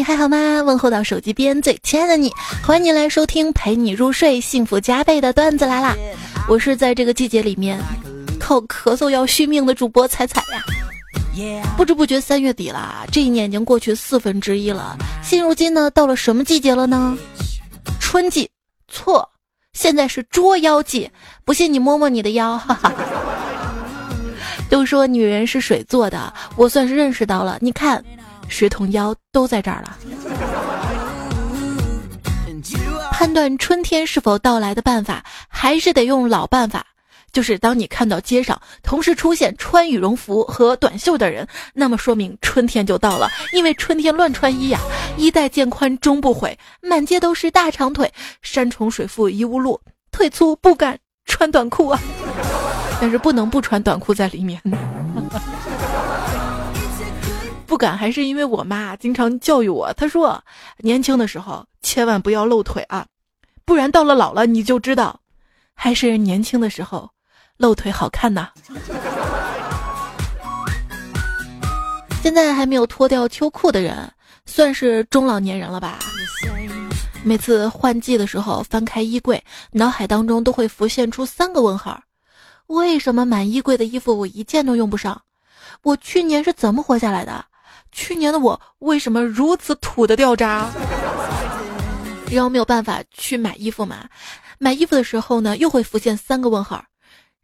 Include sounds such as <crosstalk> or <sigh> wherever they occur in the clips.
嘿，还好吗？问候到手机边最亲爱的你，欢迎你来收听陪你入睡、幸福加倍的段子来啦！我是在这个季节里面靠咳嗽要续命的主播彩彩呀。不知不觉三月底了，这一年已经过去四分之一了。现如今呢，到了什么季节了呢？春季？错，现在是捉妖季。不信你摸摸你的腰，<laughs> 哈哈。都说女人是水做的，我算是认识到了。你看，水桶腰都在这儿了。判断春天是否到来的办法，还是得用老办法。就是当你看到街上同时出现穿羽绒服和短袖的人，那么说明春天就到了。因为春天乱穿衣呀，衣带渐宽终不悔，满街都是大长腿，山重水复疑无路，腿粗不敢穿短裤啊。<laughs> 但是不能不穿短裤在里面，不敢还是因为我妈经常教育我，她说年轻的时候千万不要露腿啊，不然到了老了你就知道，还是年轻的时候。露腿好看呐！<laughs> 现在还没有脱掉秋裤的人，算是中老年人了吧？每次换季的时候，翻开衣柜，脑海当中都会浮现出三个问号：为什么满衣柜的衣服我一件都用不上？我去年是怎么活下来的？去年的我为什么如此土的掉渣？然后没有办法去买衣服嘛？买衣服的时候呢，又会浮现三个问号。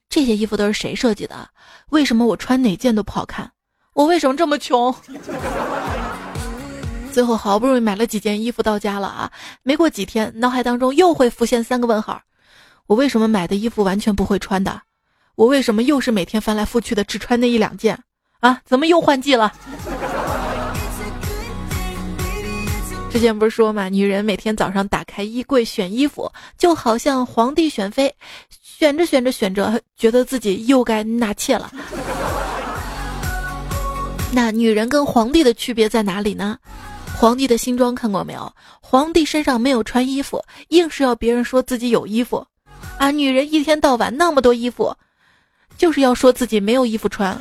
这些衣服都是谁设计的？为什么我穿哪件都不好看？我为什么这么穷？最后好不容易买了几件衣服到家了啊！没过几天，脑海当中又会浮现三个问号：我为什么买的衣服完全不会穿的？我为什么又是每天翻来覆去的只穿那一两件？啊，怎么又换季了？之前不是说嘛，女人每天早上打开衣柜选衣服，就好像皇帝选妃。选着选着选着，觉得自己又该纳妾了。那女人跟皇帝的区别在哪里呢？皇帝的新装看过没有？皇帝身上没有穿衣服，硬是要别人说自己有衣服。啊，女人一天到晚那么多衣服，就是要说自己没有衣服穿。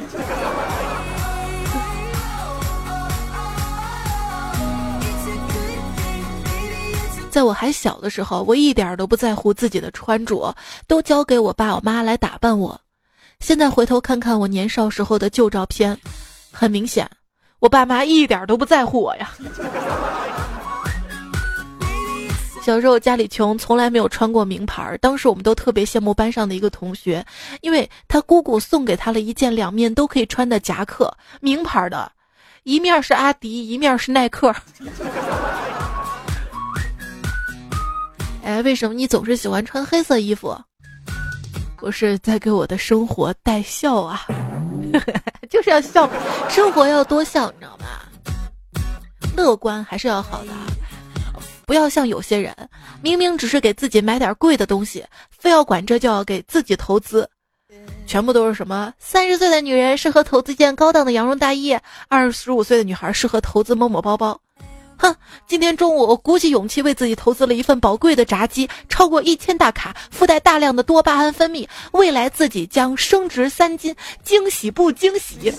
在我还小的时候，我一点都不在乎自己的穿着，都交给我爸我妈来打扮我。现在回头看看我年少时候的旧照片，很明显，我爸妈一点都不在乎我呀。小时候家里穷，从来没有穿过名牌。当时我们都特别羡慕班上的一个同学，因为他姑姑送给他了一件两面都可以穿的夹克，名牌的，一面是阿迪，一面是耐克。哎，为什么你总是喜欢穿黑色衣服？我是在给我的生活带笑啊，<laughs> 就是要笑，生活要多笑，你知道吗？乐观还是要好的，不要像有些人，明明只是给自己买点贵的东西，非要管这叫给自己投资，全部都是什么？三十岁的女人适合投资件高档的羊绒大衣，二十五岁的女孩适合投资某某包包。哼，今天中午我鼓起勇气为自己投资了一份宝贵的炸鸡，超过一千大卡，附带大量的多巴胺分泌，未来自己将升值三斤，惊喜不惊喜？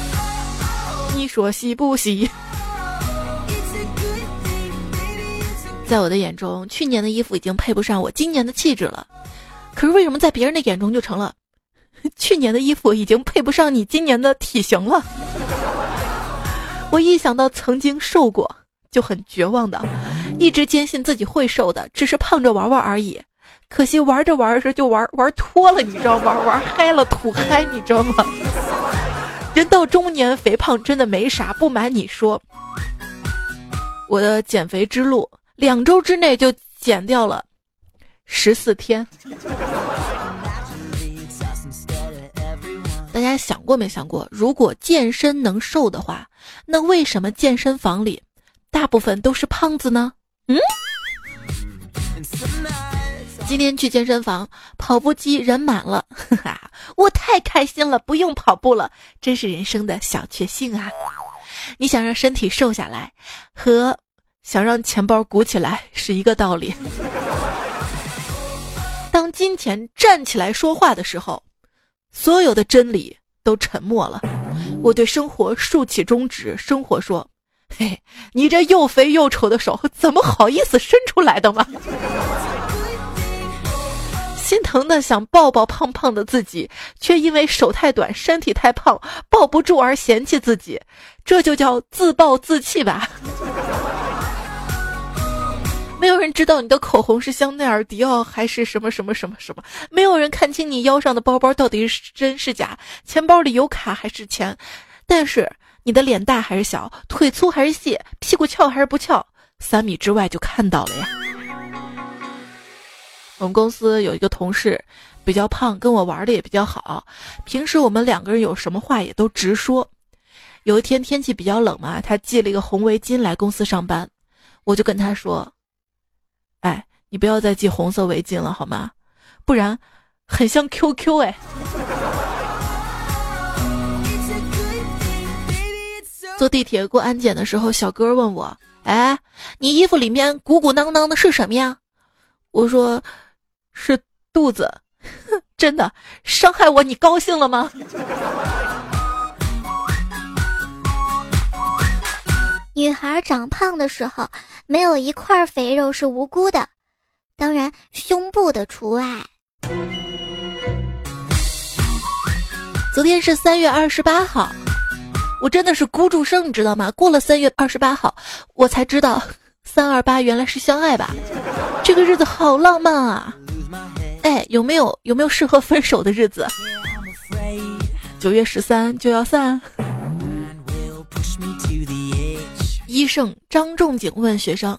<laughs> 你说喜不喜？在我的眼中，去年的衣服已经配不上我今年的气质了，可是为什么在别人的眼中就成了，<laughs> 去年的衣服已经配不上你今年的体型了？我一想到曾经瘦过，就很绝望的，一直坚信自己会瘦的，只是胖着玩玩而已。可惜玩着玩着就玩玩脱了，你知道吗？玩嗨了，土嗨，你知道吗？<laughs> 人到中年，肥胖真的没啥。不瞒你说，我的减肥之路，两周之内就减掉了十四天。大家想过没想过，如果健身能瘦的话，那为什么健身房里大部分都是胖子呢？嗯，今天去健身房，跑步机人满了，哈哈，我太开心了，不用跑步了，真是人生的小确幸啊！你想让身体瘦下来，和想让钱包鼓起来是一个道理。当金钱站起来说话的时候。所有的真理都沉默了，我对生活竖起中指。生活说：“嘿，你这又肥又丑的手，怎么好意思伸出来的吗？心疼的想抱抱胖胖的自己，却因为手太短、身体太胖抱不住而嫌弃自己，这就叫自暴自弃吧。没有人知道你的口红是香奈儿、迪奥还是什么什么什么什么，没有人看清你腰上的包包到底是真是假，钱包里有卡还是钱，但是你的脸大还是小，腿粗还是细，屁股翘还是不翘，三米之外就看到了呀。我们公司有一个同事比较胖，跟我玩的也比较好。平时我们两个人有什么话也都直说。有一天天气比较冷嘛，他系了一个红围巾来公司上班，我就跟他说：“哎，你不要再系红色围巾了好吗？不然很像 QQ 哎。”坐地铁过安检的时候，小哥问我：“哎，你衣服里面鼓鼓囊囊的是什么呀？”我说。是肚子，<laughs> 真的伤害我，你高兴了吗？女孩长胖的时候，没有一块肥肉是无辜的，当然胸部的除外。昨天是三月二十八号，我真的是孤注生，你知道吗？过了三月二十八号，我才知道三二八原来是相爱吧，这个日子好浪漫啊！哎，有没有有没有适合分手的日子？九月十三就要散。医生张仲景问学生：“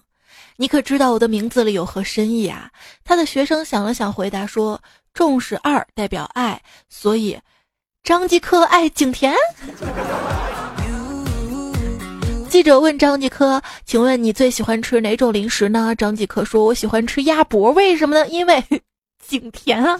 你可知道我的名字里有何深意啊？”他的学生想了想，回答说：“重是二，代表爱，所以张继科爱景甜。”记者问张继科：“请问你最喜欢吃哪种零食呢？”张继科说：“我喜欢吃鸭脖，为什么呢？因为。”景甜啊！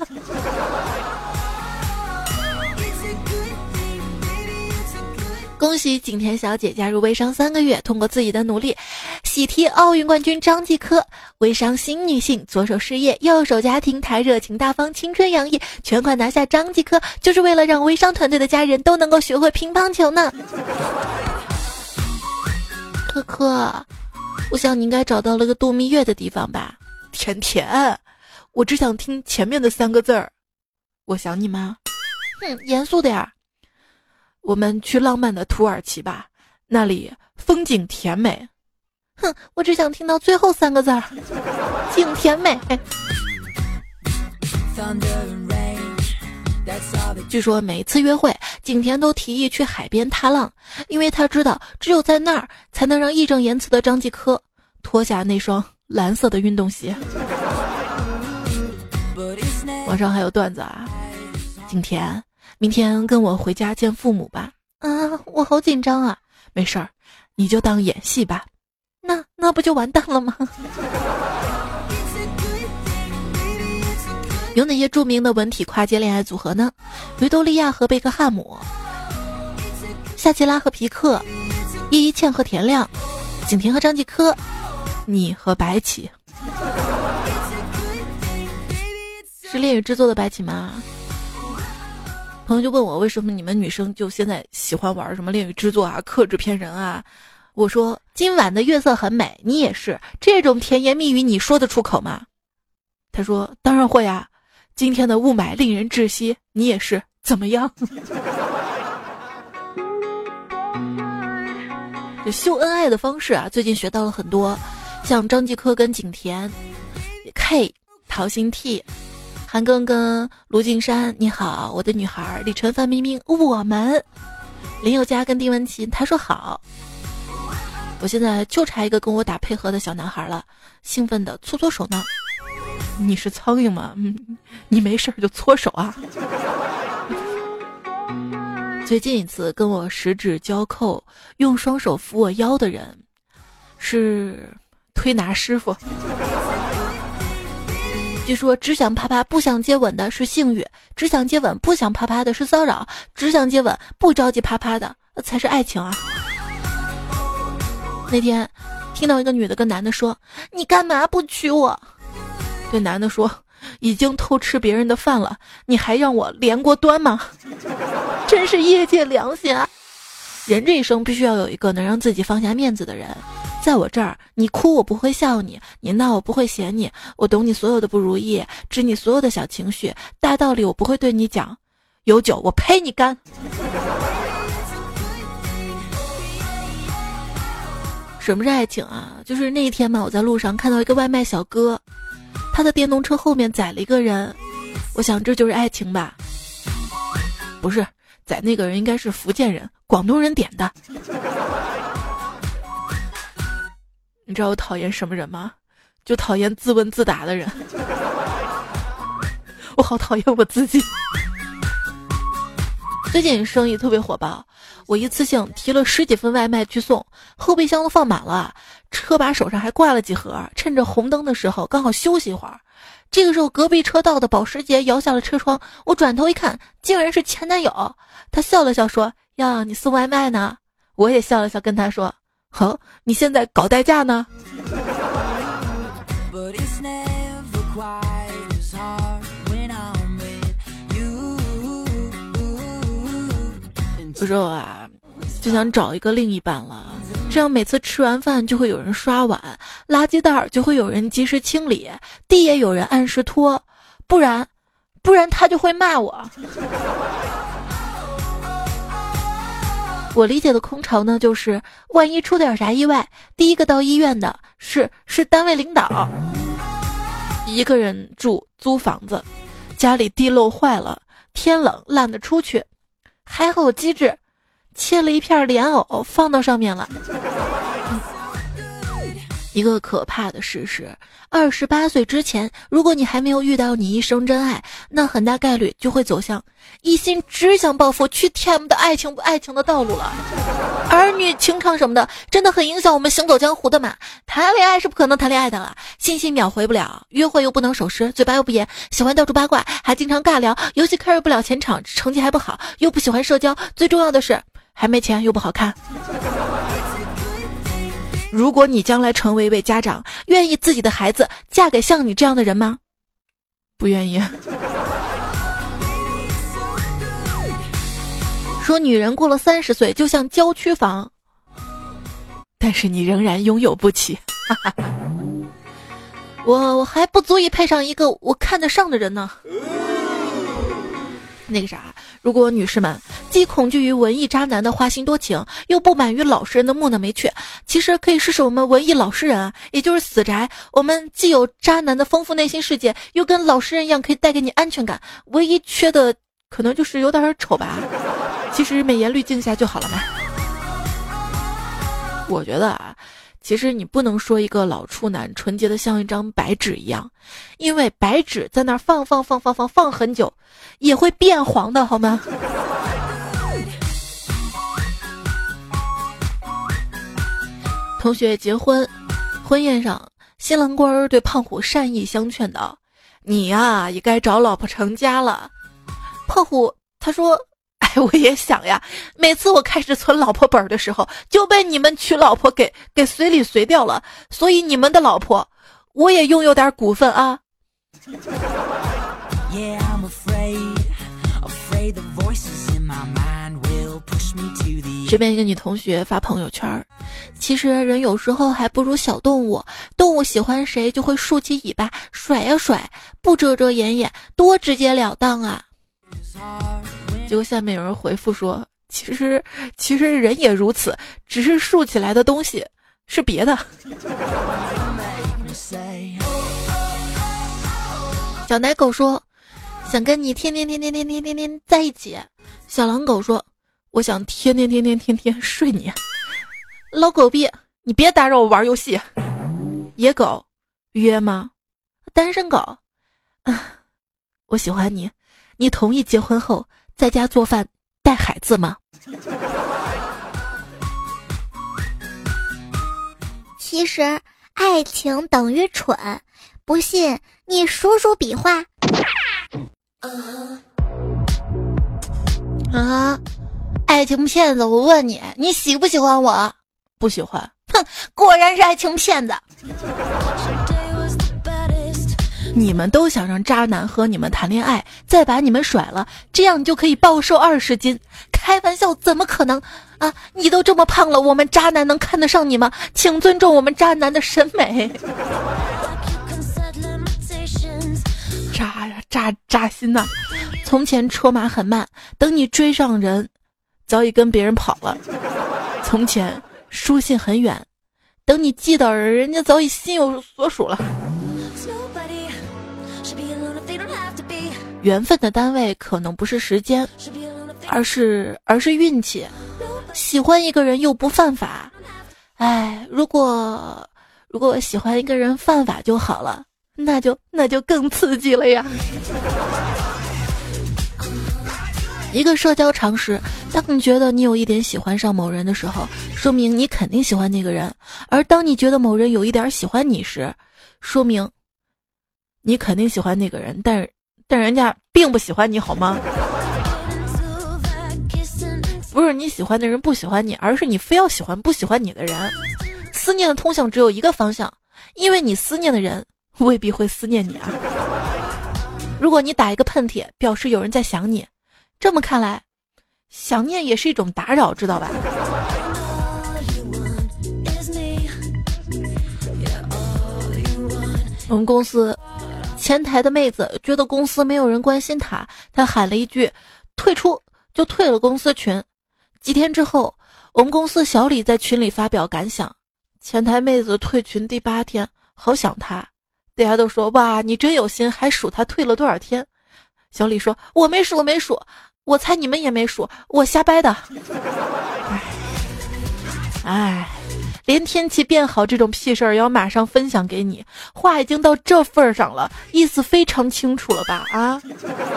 恭喜景甜小姐加入微商三个月，通过自己的努力喜提奥运冠军张继科。微商新女性，左手事业，右手家庭，她热情大方，青春洋溢，全款拿下张继科，就是为了让微商团队的家人都能够学会乒乓球呢。科科，我想你应该找到了个度蜜月的地方吧？甜甜。我只想听前面的三个字儿，我想你吗？哼，严肃点儿。我们去浪漫的土耳其吧，那里风景甜美。哼，我只想听到最后三个字儿，景甜美。据说每次约会，景甜都提议去海边踏浪，因为他知道只有在那儿才能让义正言辞的张继科脱下那双蓝色的运动鞋。网上还有段子啊，景甜，明天跟我回家见父母吧。啊，我好紧张啊。没事儿，你就当演戏吧。那那不就完蛋了吗？<laughs> 有哪些著名的文体跨界恋爱组合呢？维多利亚和贝克汉姆，夏奇拉和皮克，叶一茜和田亮，景甜和张继科，你和白起。<laughs> 是恋与制作的白起吗？朋友就问我为什么你们女生就现在喜欢玩什么恋与制作啊、克制片人啊？我说今晚的月色很美，你也是这种甜言蜜语，你说得出口吗？他说当然会啊。今天的雾霾令人窒息，你也是怎么样？<laughs> 这秀恩爱的方式啊，最近学到了很多，像张继科跟景甜，K 陶心 T。韩庚跟卢靖姗，你好，我的女孩。李晨、范冰冰，我们。林宥嘉跟丁文琪，他说好。我现在就差一个跟我打配合的小男孩了，兴奋的搓搓手呢。你是苍蝇吗？嗯，你没事就搓手啊。<laughs> 最近一次跟我十指交扣，用双手扶我腰的人，是推拿师傅。据说只想啪啪不想接吻的是性欲，只想接吻不想啪啪的是骚扰，只想接吻不着急啪啪的才是爱情啊！那天听到一个女的跟男的说：“你干嘛不娶我？”对男的说：“已经偷吃别人的饭了，你还让我连锅端吗？”真是业界良心啊！人这一生必须要有一个能让自己放下面子的人。在我这儿，你哭我不会笑你，你闹我不会嫌你，我懂你所有的不如意，知你所有的小情绪，大道理我不会对你讲，有酒我陪你干。什么是爱情啊？就是那一天嘛，我在路上看到一个外卖小哥，他的电动车后面载了一个人，我想这就是爱情吧？不是，载那个人应该是福建人，广东人点的。你知道我讨厌什么人吗？就讨厌自问自答的人。<laughs> 我好讨厌我自己。最近生意特别火爆，我一次性提了十几份外卖去送，后备箱都放满了，车把手上还挂了几盒。趁着红灯的时候，刚好休息一会儿。这个时候，隔壁车道的保时捷摇下了车窗，我转头一看，竟然是前男友。他笑了笑说：“呀，你送外卖呢？”我也笑了笑，跟他说。好，你现在搞代驾呢？有时候啊，就想找一个另一半了，这样每次吃完饭就会有人刷碗，垃圾袋就会有人及时清理，地也有人按时拖，不然，不然他就会骂我。我理解的空巢呢，就是万一出点啥意外，第一个到医院的是是单位领导。一个人住租房子，家里地漏坏了，天冷懒得出去，还好机智，切了一片莲藕放到上面了。一个可怕的事实：二十八岁之前，如果你还没有遇到你一生真爱，那很大概率就会走向一心只想报复、去 TM 的爱情不爱情的道路了。儿女情长什么的，真的很影响我们行走江湖的嘛。谈恋爱是不可能谈恋爱的了，信息秒回不了，约会又不能守时，嘴巴又不严，喜欢到处八卦，还经常尬聊，游戏 carry 不了前场，成绩还不好，又不喜欢社交，最重要的是还没钱又不好看。如果你将来成为一位家长，愿意自己的孩子嫁给像你这样的人吗？不愿意。说女人过了三十岁就像郊区房，但是你仍然拥有不起。<laughs> 我我还不足以配上一个我看得上的人呢。那个啥，如果女士们既恐惧于文艺渣男的花心多情，又不满于老实人的木讷没趣，其实可以试试我们文艺老实人，也就是死宅。我们既有渣男的丰富内心世界，又跟老实人一样可以带给你安全感。唯一缺的可能就是有点丑吧，其实美颜滤镜下就好了嘛。我觉得啊。其实你不能说一个老处男纯洁的像一张白纸一样，因为白纸在那儿放放放放放放很久，也会变黄的，好吗？<laughs> 同学结婚，婚宴上，新郎官儿对胖虎善意相劝道：“你呀，也该找老婆成家了。”胖虎他说。<laughs> 我也想呀，每次我开始存老婆本的时候，就被你们娶老婆给给随礼随掉了。所以你们的老婆，我也拥有点股份啊。<laughs> 这边一个女同学发朋友圈，其实人有时候还不如小动物，动物喜欢谁就会竖起尾巴甩呀甩，不遮遮掩掩，多直截了当啊。结果下面有人回复说：“其实，其实人也如此，只是竖起来的东西是别的。”小奶狗说：“想跟你天天天天天天天天在一起。”小狼狗说：“我想天天天天天天睡你。”老狗逼，你别打扰我玩游戏。野狗约吗？单身狗啊，我喜欢你，你同意结婚后？在家做饭带孩子吗？其实爱情等于蠢，不信你数数笔画。啊，爱情骗子！我问你，你喜不喜欢我？不喜欢。哼，果然是爱情骗子。你们都想让渣男和你们谈恋爱，再把你们甩了，这样你就可以暴瘦二十斤？开玩笑，怎么可能啊？你都这么胖了，我们渣男能看得上你吗？请尊重我们渣男的审美。扎呀扎扎心呐！从前车马很慢，等你追上人，早已跟别人跑了。从前书信很远，等你寄到人，人家早已心有所属了。缘分的单位可能不是时间，而是而是运气。喜欢一个人又不犯法，哎，如果如果喜欢一个人犯法就好了，那就那就更刺激了呀。一个社交常识：当你觉得你有一点喜欢上某人的时候，说明你肯定喜欢那个人；而当你觉得某人有一点喜欢你时，说明你肯定喜欢那个人，但是。但人家并不喜欢你，好吗？不是你喜欢的人不喜欢你，而是你非要喜欢不喜欢你的人。思念的通向只有一个方向，因为你思念的人未必会思念你啊。如果你打一个喷嚏，表示有人在想你，这么看来，想念也是一种打扰，知道吧？我们公司。前台的妹子觉得公司没有人关心她，她喊了一句“退出”，就退了公司群。几天之后，我们公司小李在群里发表感想：前台妹子退群第八天，好想她。大家都说：“哇，你真有心，还数她退了多少天。”小李说：“我没数，我没数，我猜你们也没数，我瞎掰的。”哎，哎。连天气变好这种屁事儿也要马上分享给你，话已经到这份儿上了，意思非常清楚了吧？啊，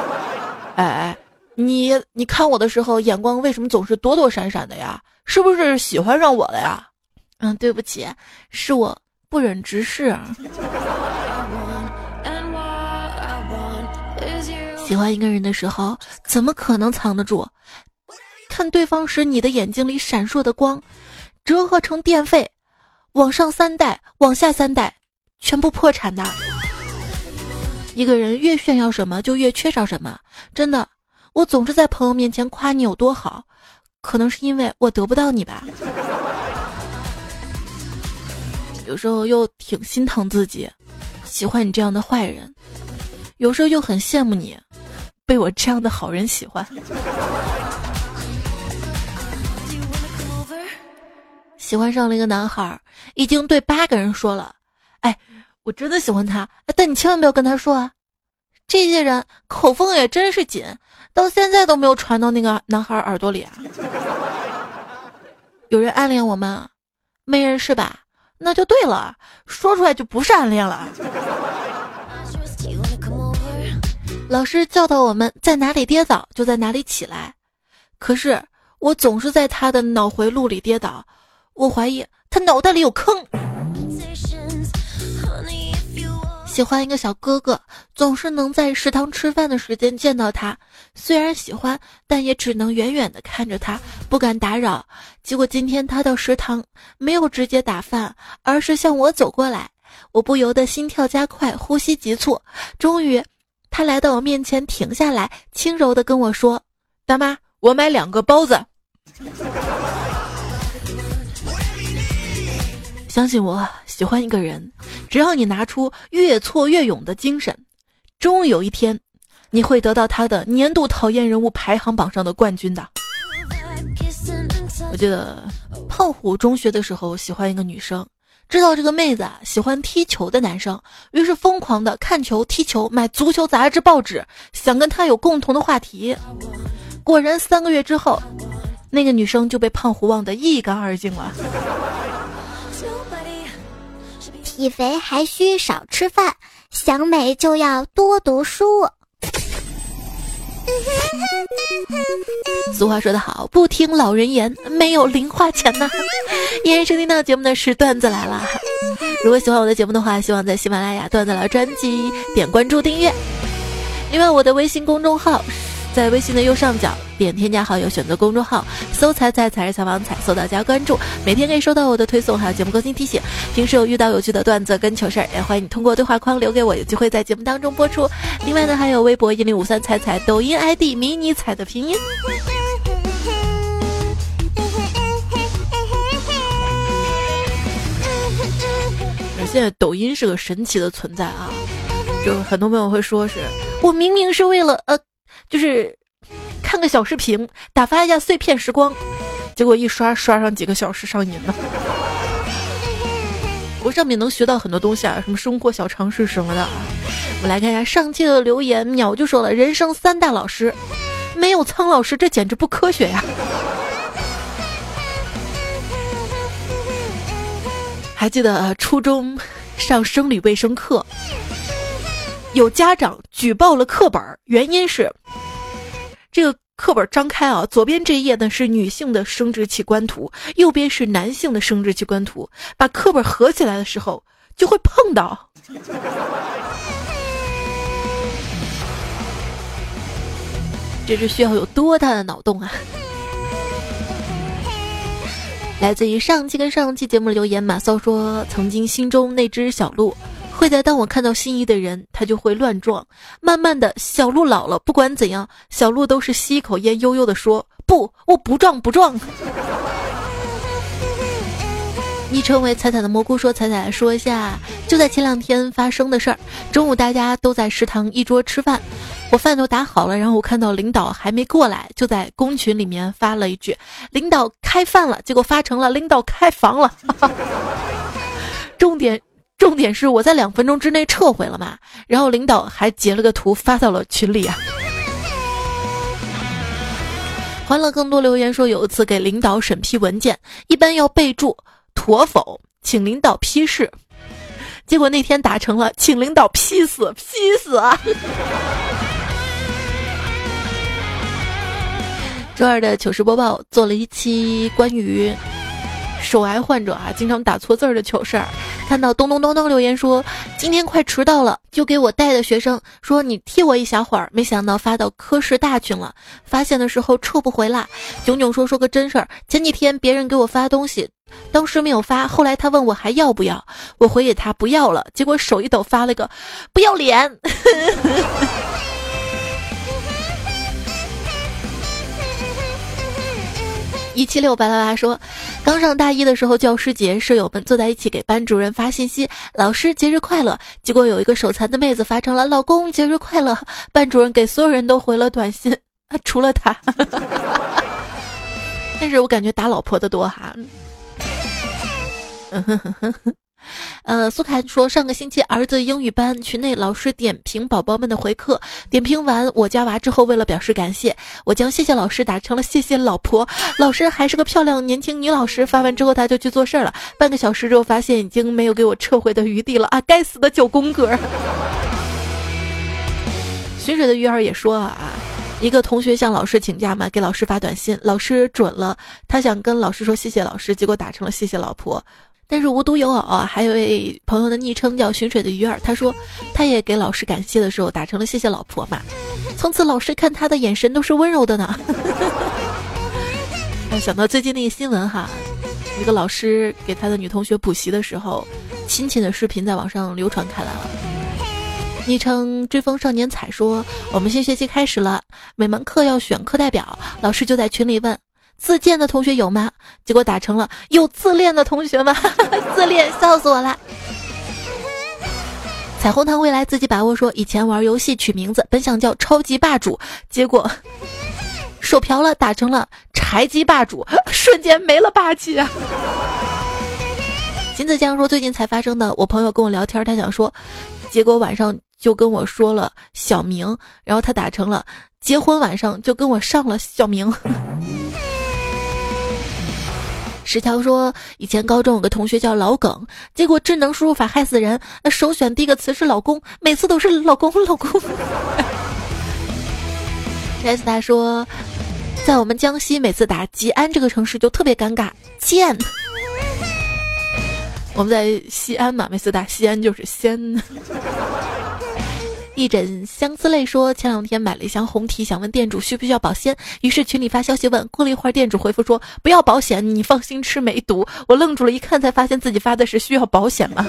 <laughs> 哎哎，你你看我的时候眼光为什么总是躲躲闪闪的呀？是不是喜欢上我了呀？嗯，对不起，是我不忍直视。喜欢一个人的时候，怎么可能藏得住？看对方时，你的眼睛里闪烁的光。折合成电费，往上三代，往下三代，全部破产的。一个人越炫耀什么，就越缺少什么。真的，我总是在朋友面前夸你有多好，可能是因为我得不到你吧。有时候又挺心疼自己，喜欢你这样的坏人；有时候又很羡慕你，被我这样的好人喜欢。喜欢上了一个男孩，已经对八个人说了。哎，我真的喜欢他，但你千万不要跟他说啊！这些人口风也真是紧，到现在都没有传到那个男孩耳朵里啊。<laughs> 有人暗恋我吗？没人是吧？那就对了，说出来就不是暗恋了。老师教导我们在哪里跌倒就在哪里起来，可是我总是在他的脑回路里跌倒。我怀疑他脑袋里有坑。喜欢一个小哥哥，总是能在食堂吃饭的时间见到他。虽然喜欢，但也只能远远的看着他，不敢打扰。结果今天他到食堂，没有直接打饭，而是向我走过来。我不由得心跳加快，呼吸急促。终于，他来到我面前，停下来，轻柔的跟我说：“大妈，我买两个包子。”相信我，喜欢一个人，只要你拿出越挫越勇的精神，终有一天，你会得到他的年度讨厌人物排行榜上的冠军的。我记得胖虎中学的时候喜欢一个女生，知道这个妹子啊喜欢踢球的男生，于是疯狂的看球、踢球、买足球杂志、报纸，想跟他有共同的话题。果然三个月之后，那个女生就被胖虎忘得一干二净了。体肥还需少吃饭，想美就要多读书。俗话说得好，不听老人言，没有零花钱呐。<laughs> 依然收听到节目的是段子来了。如果喜欢我的节目的话，希望在喜马拉雅段子来专辑点关注订阅。另外，我的微信公众号。在微信的右上角点添加好友选择公众号搜采采采采访采搜到加关注。每天可以收到我的推送还有节目更新提醒。平时有遇到有趣的段子跟糗事也欢迎你通过对话框留给我有机会在节目当中播出。另外呢还有微博一零五三彩彩抖音 id 迷你采的拼音。<laughs> 现在抖音是个神奇的存在啊就很多朋友会说是我明明是为了呃就是看个小视频打发一下碎片时光，结果一刷刷上几个小时上瘾了。我上面能学到很多东西啊，什么生活小常识什么的。我们来看一下上期的留言，鸟就说了：人生三大老师，没有苍老师，这简直不科学呀。还记得初中上生理卫生课，有家长举报了课本，原因是这个课本张开啊，左边这一页呢是女性的生殖器官图，右边是男性的生殖器官图，把课本合起来的时候就会碰到。这是需要有多大的脑洞啊！来自于上期跟上期节目留言，马骚说：“曾经心中那只小鹿，会在当我看到心仪的人，他就会乱撞。慢慢的小鹿老了，不管怎样，小鹿都是吸一口烟，悠悠的说：不，我不撞，不撞。”昵称为彩彩的蘑菇说：“彩彩说一下，就在前两天发生的事儿。中午大家都在食堂一桌吃饭。”我饭都打好了，然后我看到领导还没过来，就在公群里面发了一句：“领导开饭了。”结果发成了“领导开房了”。重点重点是我在两分钟之内撤回了嘛，然后领导还截了个图发到了群里啊。<laughs> 欢乐更多留言说，有一次给领导审批文件，一般要备注“妥否”，请领导批示。结果那天打成了“请领导批死，批死啊”。<laughs> 周二的糗事播报做了一期关于手癌患者啊经常打错字儿的糗事儿。看到咚咚咚咚留言说今天快迟到了，就给我带的学生说你替我一小会儿。没想到发到科室大群了，发现的时候撤不回来。囧囧说说个真事儿，前几天别人给我发东西，当时没有发，后来他问我还要不要，我回给他不要了，结果手一抖发了个不要脸。<laughs> 一七六八八八说，刚上大一的时候，教师节，舍友们坐在一起给班主任发信息：“老师节日快乐。”结果有一个手残的妹子发成了“老公节日快乐”，班主任给所有人都回了短信，除了他。<laughs> 但是我感觉打老婆的多哈。<laughs> 呃，苏凯说，上个星期儿子英语班群内老师点评宝宝们的回课，点评完我家娃之后，为了表示感谢，我将谢谢老师打成了谢谢老婆。老师还是个漂亮年轻女老师。发完之后他就去做事儿了，半个小时之后发现已经没有给我撤回的余地了啊！该死的九宫格。寻水的鱼儿也说啊，一个同学向老师请假嘛，给老师发短信，老师准了，他想跟老师说谢谢老师，结果打成了谢谢老婆。但是无独有偶啊，还有一位朋友的昵称叫寻水的鱼儿，他说他也给老师感谢的时候打成了谢谢老婆嘛。<laughs> 从此老师看他的眼神都是温柔的呢。<laughs> 想到最近那个新闻哈，一个老师给他的女同学补习的时候，亲亲的视频在网上流传开来了。昵称追风少年彩说，我们新学期开始了，每门课要选课代表，老师就在群里问。自荐的同学有吗？结果打成了有自恋的同学吗？<laughs> 自恋，笑死我了。彩虹糖未来自己把握说，以前玩游戏取名字本想叫超级霸主，结果 <laughs> 手瓢了，打成了柴鸡霸主，<laughs> 瞬间没了霸气啊。金子江说，最近才发生的，我朋友跟我聊天，他想说，结果晚上就跟我说了小明，然后他打成了结婚晚上就跟我上了小明。石桥说：“以前高中有个同学叫老耿，结果智能输入法害死人，那首选第一个词是老公，每次都是老公老公。<laughs> ”S 他说：“在我们江西，每次打吉安这个城市就特别尴尬，贱。我们在西安嘛，每次打西安就是仙。”一枕相思泪说：“前两天买了一箱红提，想问店主需不需要保鲜，于是群里发消息问。过了一会儿，店主回复说不要保险，你放心吃，没毒。我愣住了，一看才发现自己发的是需要保险吗？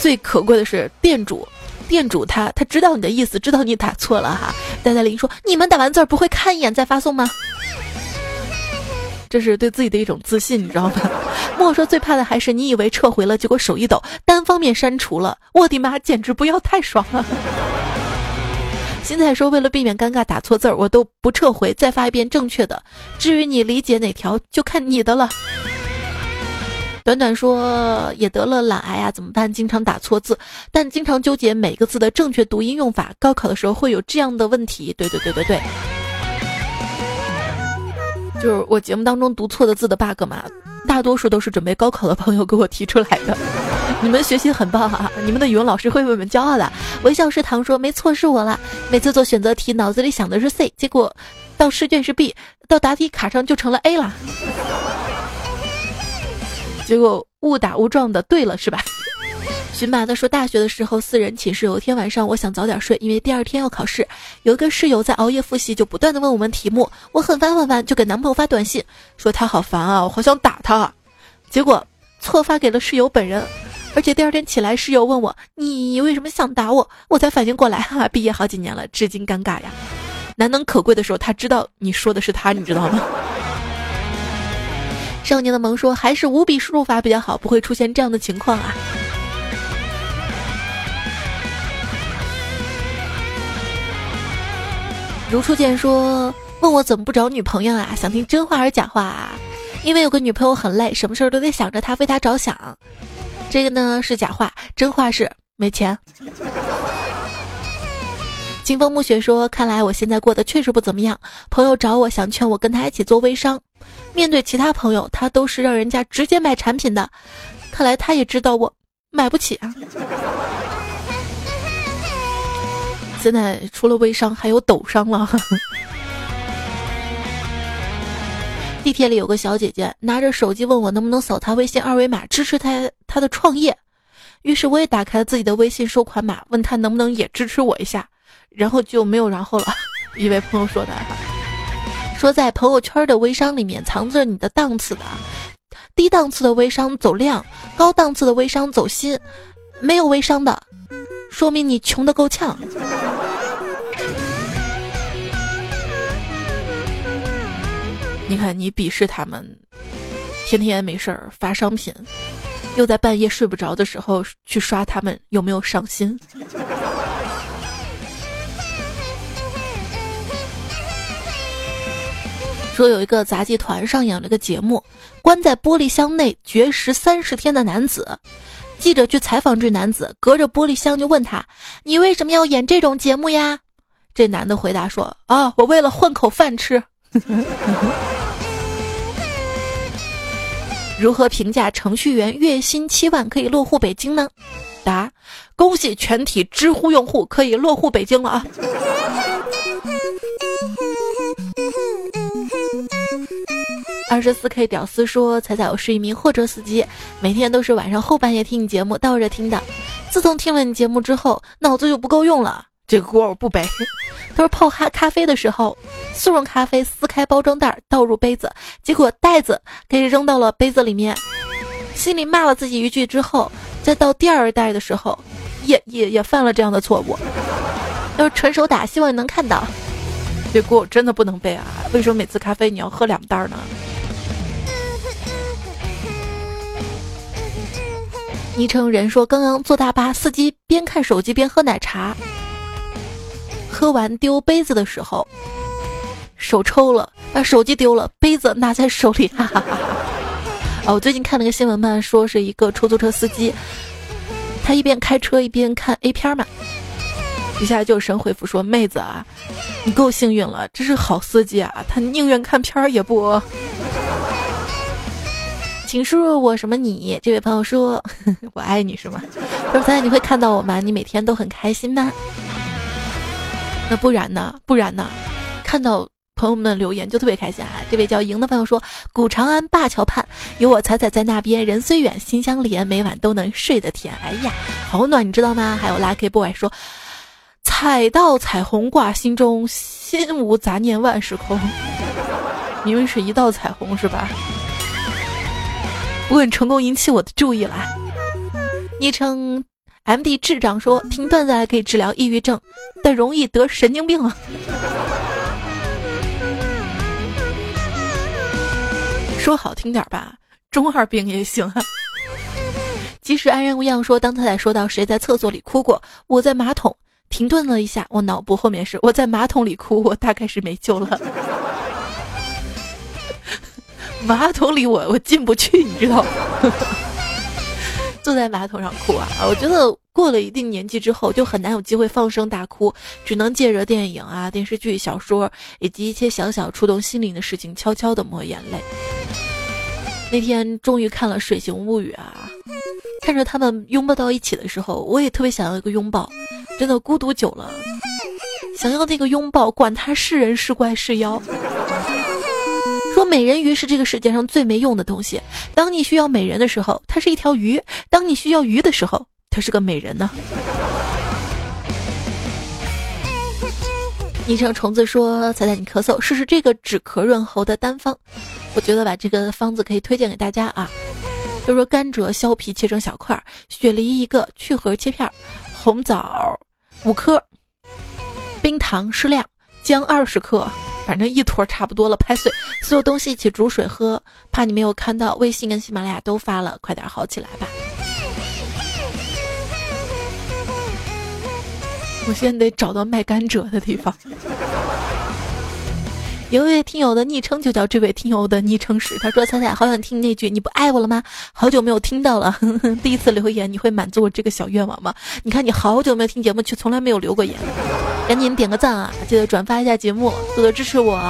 最可贵的是店主，店主他他知道你的意思，知道你打错了哈。戴戴林说：你们打完字不会看一眼再发送吗？”这是对自己的一种自信，你知道吗？<laughs> 莫说最怕的还是你以为撤回了，结果手一抖，单方面删除了。我的妈，简直不要太爽了！<laughs> 新彩说，为了避免尴尬打错字儿，我都不撤回，再发一遍正确的。至于你理解哪条，就看你的了。短短说也得了懒癌啊，怎么办？经常打错字，但经常纠结每个字的正确读音用法。高考的时候会有这样的问题。对对对对对，就是我节目当中读错的字的 bug 嘛，大多数都是准备高考的朋友给我提出来的。你们学习很棒啊，你们的语文老师会为我们骄傲的。微笑食堂说没错是我了，每次做选择题脑子里想的是 C，结果到试卷是 B，到答题卡上就成了 A 了。<laughs> 结果误打误撞的对了是吧？荨麻的说，大学的时候四人寝室，有一天晚上我想早点睡，因为第二天要考试。有一个室友在熬夜复习，就不断的问我们题目。我很烦很烦，就给男朋友发短信说他好烦啊，我好想打他。结果错发给了室友本人，而且第二天起来，室友问我你为什么想打我，我才反应过来，哈，毕业好几年了，至今尴尬呀。难能可贵的时候，他知道你说的是他，你知道吗？<laughs> 少年的萌说：“还是五笔输入法比较好，不会出现这样的情况啊。”如初见说：“问我怎么不找女朋友啊？想听真话还是假话？啊？因为有个女朋友很累，什么事儿都得想着她，为她着想。这个呢是假话，真话是没钱。”清风暮雪说：“看来我现在过得确实不怎么样。朋友找我，想劝我跟他一起做微商。面对其他朋友，他都是让人家直接买产品的。看来他也知道我买不起啊。现在除了微商，还有抖商了。<laughs> 地铁里有个小姐姐拿着手机问我能不能扫她微信二维码支持她她的创业。于是我也打开了自己的微信收款码，问她能不能也支持我一下。”然后就没有然后了，<laughs> 一位朋友说的，说在朋友圈的微商里面藏着你的档次的，低档次的微商走量，高档次的微商走心，没有微商的，说明你穷的够呛。你看你鄙视他们，天天没事儿发商品，又在半夜睡不着的时候去刷他们，有没有上心？说有一个杂技团上演了个节目，关在玻璃箱内绝食三十天的男子。记者去采访这男子，隔着玻璃箱就问他：“你为什么要演这种节目呀？”这男的回答说：“啊，我为了混口饭吃。<laughs> ”如何评价程序员月薪七万可以落户北京呢？答：恭喜全体知乎用户可以落户北京了啊！十四 K 屌丝说：“彩彩，我是一名货车司机，每天都是晚上后半夜听你节目，倒着听的。自从听了你节目之后，脑子就不够用了。这个锅我不背。<laughs> 他说泡哈咖啡的时候，速溶咖啡撕开包装袋倒入杯子，结果袋子给扔到了杯子里面，心里骂了自己一句之后，再倒第二袋的时候，也也也犯了这样的错误。要是纯手打，希望你能看到。这锅我真的不能背啊！为什么每次咖啡你要喝两袋呢？”昵称人说：“刚刚坐大巴，司机边看手机边喝奶茶，喝完丢杯子的时候，手抽了，把手机丢了，杯子拿在手里。<laughs> ”哈哈哈！哦，我最近看了个新闻嘛，说是一个出租车司机，他一边开车一边看 A 片嘛，底下就神回复说：“妹子啊，你够幸运了，这是好司机啊，他宁愿看片儿也不。”请输入我什么你？这位朋友说：“ <laughs> 我爱你是吗？”说猜你会看到我吗？你每天都很开心吗？那不然呢？不然呢？看到朋友们留言就特别开心啊！这位叫莹的朋友说：“古长安灞桥畔有我彩彩在那边，人虽远心相连，每晚都能睡得甜。”哎呀，好暖，你知道吗？还有 Lucky Boy 说：“踩到彩虹挂心中，心无杂念万事空。”明明是一道彩虹是吧？不很成功引起我的注意了。昵称 M D 智障说听段子还可以治疗抑郁症，但容易得神经病啊。说好听点吧，中二病也行啊。即使安然无恙说，当他在说到谁在厕所里哭过，我在马桶，停顿了一下，我脑部后面是我在马桶里哭，我大概是没救了。<laughs> 马桶里我我进不去，你知道吗？<laughs> 坐在马桶上哭啊！我觉得过了一定年纪之后，就很难有机会放声大哭，只能借着电影啊、电视剧、小说以及一些小小触动心灵的事情，悄悄的抹眼泪。那天终于看了《水形物语》啊，看着他们拥抱到一起的时候，我也特别想要一个拥抱。真的孤独久了，想要那个拥抱，管他是人是怪是妖。说美人鱼是这个世界上最没用的东西。当你需要美人的时候，它是一条鱼；当你需要鱼的时候，它是个美人呢。<laughs> 昵称虫子说：“彩彩，你咳嗽，试试这个止咳润喉的单方。我觉得把，这个方子可以推荐给大家啊。就说甘蔗削皮切成小块，雪梨一个去核切片，红枣五颗，冰糖适量，姜二十克。”反正一坨差不多了，拍碎所有东西一起煮水喝。怕你没有看到，微信跟喜马拉雅都发了，快点好起来吧。我现在得找到卖甘蔗的地方。有一位听友的昵称就叫这位听友的昵称是，他说：“彩彩，好想听那句你不爱我了吗？好久没有听到了，<laughs> 第一次留言，你会满足我这个小愿望吗？你看你好久没有听节目，却从来没有留过言，赶紧点个赞啊！记得转发一下节目，多多支持我。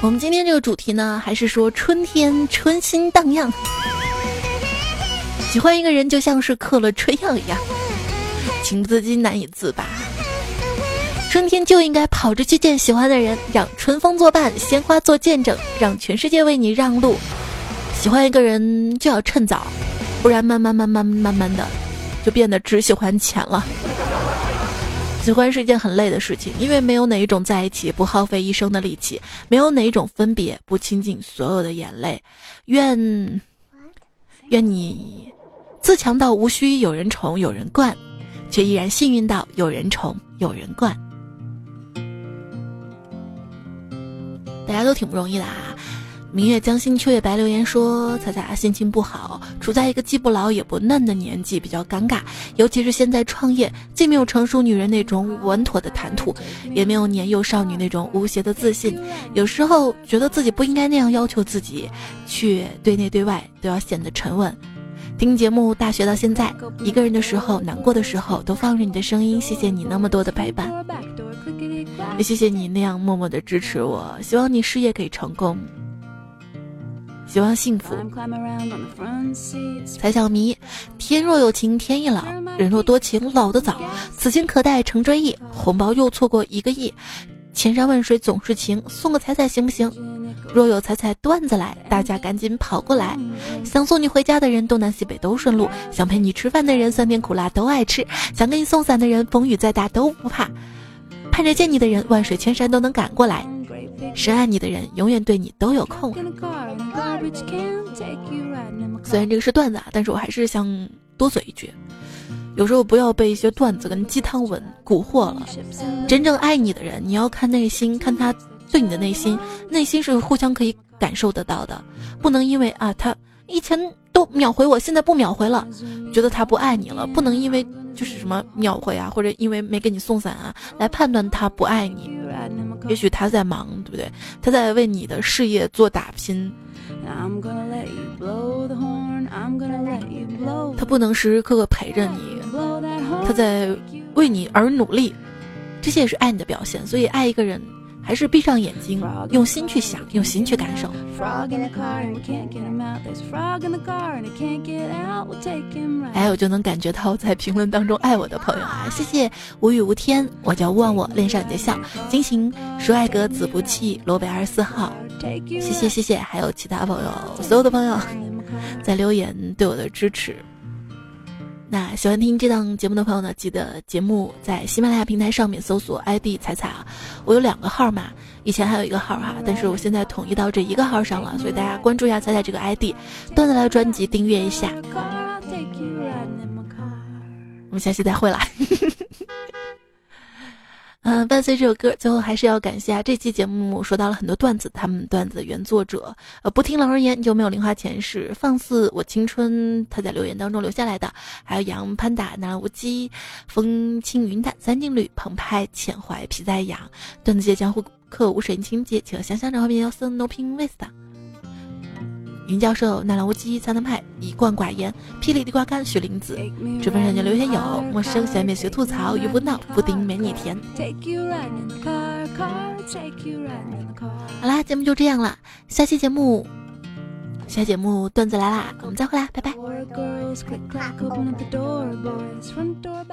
我们今天这个主题呢，还是说春天春心荡漾，喜欢一个人就像是嗑了春药一样，情不自禁，难以自拔。”春天就应该跑着去见喜欢的人，让春风作伴，鲜花做见证，让全世界为你让路。喜欢一个人就要趁早，不然慢慢慢慢慢慢的，就变得只喜欢钱了。<laughs> 喜欢是一件很累的事情，因为没有哪一种在一起不耗费一生的力气，没有哪一种分别不倾尽所有的眼泪。愿愿你自强到无需有人宠有人惯，却依然幸运到有人宠有人惯。大家都挺不容易的啊！明月将心，秋月白。留言说：彩彩心情不好，处在一个既不老也不嫩的年纪，比较尴尬。尤其是现在创业，既没有成熟女人那种稳妥的谈吐，也没有年幼少女那种无邪的自信。有时候觉得自己不应该那样要求自己，却对内对外都要显得沉稳。听节目，大学到现在，一个人的时候、难过的时候，都放着你的声音。谢谢你那么多的陪伴。也谢谢你那样默默的支持我，希望你事业可以成功，希望幸福。<laughs> 才小迷，天若有情天亦老，人若多情老得早。此情可待成追忆，红包又错过一个亿。千山万水总是情，送个彩彩行不行？若有彩彩段子来，大家赶紧跑过来。想送你回家的人，东南西北都顺路；想陪你吃饭的人，酸甜苦辣都爱吃；想给你送伞的人，风雨再大都不怕。盼着见你的人，万水千山都能赶过来；深爱你的人，永远对你都有空。虽然这个是段子啊，但是我还是想多嘴一句：有时候不要被一些段子跟鸡汤文蛊惑了。真正爱你的人，你要看内心，看他对你的内心，内心是互相可以感受得到的。不能因为啊，他以前都秒回我，现在不秒回了，觉得他不爱你了。不能因为。就是什么秒回啊，或者因为没给你送伞啊，来判断他不爱你。也许他在忙，对不对？他在为你的事业做打拼。他不能时时刻刻陪着你，他在为你而努力，这些也是爱你的表现。所以爱一个人。还是闭上眼睛，用心去想，用心去感受。哎，我就能感觉到在评论当中爱我的朋友啊，谢谢无语无天，我叫忘我，恋上你的笑，金行舒爱格子不弃，罗北二十四号，谢谢谢谢，还有其他朋友，所有的朋友在留言对我的支持。那喜欢听这档节目的朋友呢，记得节目在喜马拉雅平台上面搜索 ID“ 彩彩”啊，我有两个号嘛，以前还有一个号哈，但是我现在统一到这一个号上了，所以大家关注一下彩彩这个 ID，段子来专辑订阅一下。我们下期再会啦。嗯，伴随这首歌，最后还是要感谢啊！这期节目说到了很多段子，他们段子的原作者，呃，不听老人言就没有零花钱，是放肆我青春，他在留言当中留下来的。还有杨潘达、南无鸡、风轻云淡、三金缕、澎湃浅怀、皮在痒、段子界江湖客、无水清洁、企鹅香香、张画面、要送 No Pin Vista。云教授、纳兰无羁、苍南派、一贯寡言、霹雳地瓜干、雪玲子、直分人家刘天友、陌生小妹学吐槽、鱼不闹、布丁没你甜。好啦，节目就这样了，下期节目，下节目段子来啦，我们再会啦，拜拜。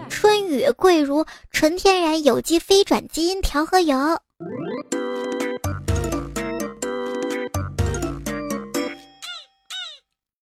春雨贵如纯天然有机非转基因调和油。